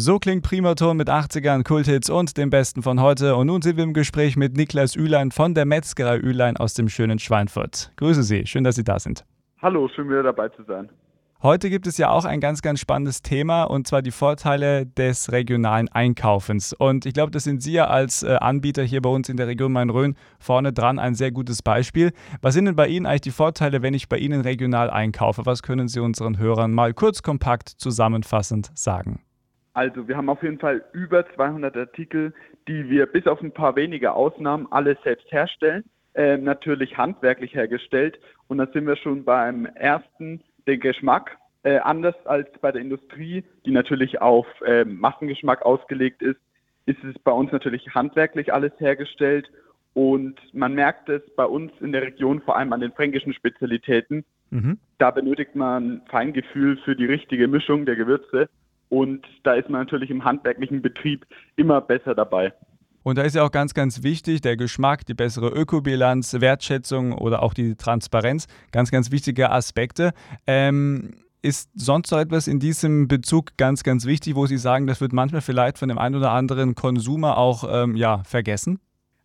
So klingt Primaton mit 80ern, Kulthits und dem Besten von heute. Und nun sind wir im Gespräch mit Niklas Ülein von der Metzgerei Ülein aus dem schönen Schweinfurt. Grüße Sie, schön, dass Sie da sind. Hallo, schön wieder dabei zu sein. Heute gibt es ja auch ein ganz, ganz spannendes Thema und zwar die Vorteile des regionalen Einkaufens. Und ich glaube, das sind Sie ja als äh, Anbieter hier bei uns in der Region Main-Rhön vorne dran ein sehr gutes Beispiel. Was sind denn bei Ihnen eigentlich die Vorteile, wenn ich bei Ihnen regional einkaufe? Was können Sie unseren Hörern mal kurz kompakt zusammenfassend sagen? Also wir haben auf jeden Fall über 200 Artikel, die wir bis auf ein paar wenige Ausnahmen alle selbst herstellen, äh, natürlich handwerklich hergestellt. Und da sind wir schon beim ersten den Geschmack. Äh, anders als bei der Industrie, die natürlich auf äh, Massengeschmack ausgelegt ist, ist es bei uns natürlich handwerklich alles hergestellt. Und man merkt es bei uns in der Region vor allem an den fränkischen Spezialitäten. Mhm. Da benötigt man Feingefühl für die richtige Mischung der Gewürze. Und da ist man natürlich im handwerklichen Betrieb immer besser dabei. Und da ist ja auch ganz, ganz wichtig der Geschmack, die bessere Ökobilanz, Wertschätzung oder auch die Transparenz. Ganz, ganz wichtige Aspekte. Ähm, ist sonst noch etwas in diesem Bezug ganz, ganz wichtig, wo Sie sagen, das wird manchmal vielleicht von dem einen oder anderen Konsumer auch ähm, ja, vergessen?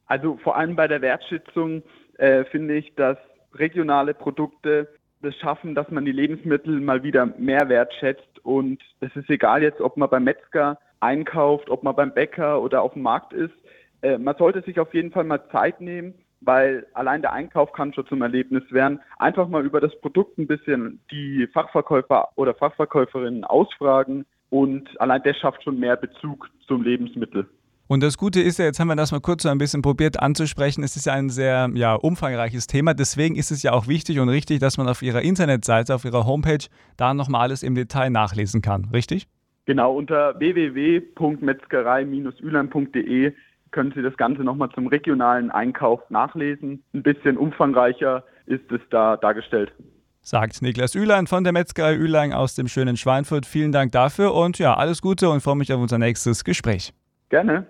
Also vor allem bei der Wertschätzung äh, finde ich, dass regionale Produkte das schaffen, dass man die Lebensmittel mal wieder mehr wertschätzt. Und es ist egal jetzt, ob man beim Metzger einkauft, ob man beim Bäcker oder auf dem Markt ist. Äh, man sollte sich auf jeden Fall mal Zeit nehmen, weil allein der Einkauf kann schon zum Erlebnis werden. Einfach mal über das Produkt ein bisschen die Fachverkäufer oder Fachverkäuferinnen ausfragen und allein das schafft schon mehr Bezug zum Lebensmittel. Und das Gute ist ja, jetzt haben wir das mal kurz so ein bisschen probiert anzusprechen. Es ist ja ein sehr ja, umfangreiches Thema. Deswegen ist es ja auch wichtig und richtig, dass man auf Ihrer Internetseite, auf Ihrer Homepage da nochmal alles im Detail nachlesen kann. Richtig? Genau, unter www.metzgerei-ülein.de können Sie das Ganze nochmal zum regionalen Einkauf nachlesen. Ein bisschen umfangreicher ist es da dargestellt. Sagt Niklas Ülein von der Metzgerei Ülein aus dem schönen Schweinfurt. Vielen Dank dafür und ja, alles Gute und freue mich auf unser nächstes Gespräch. Gerne.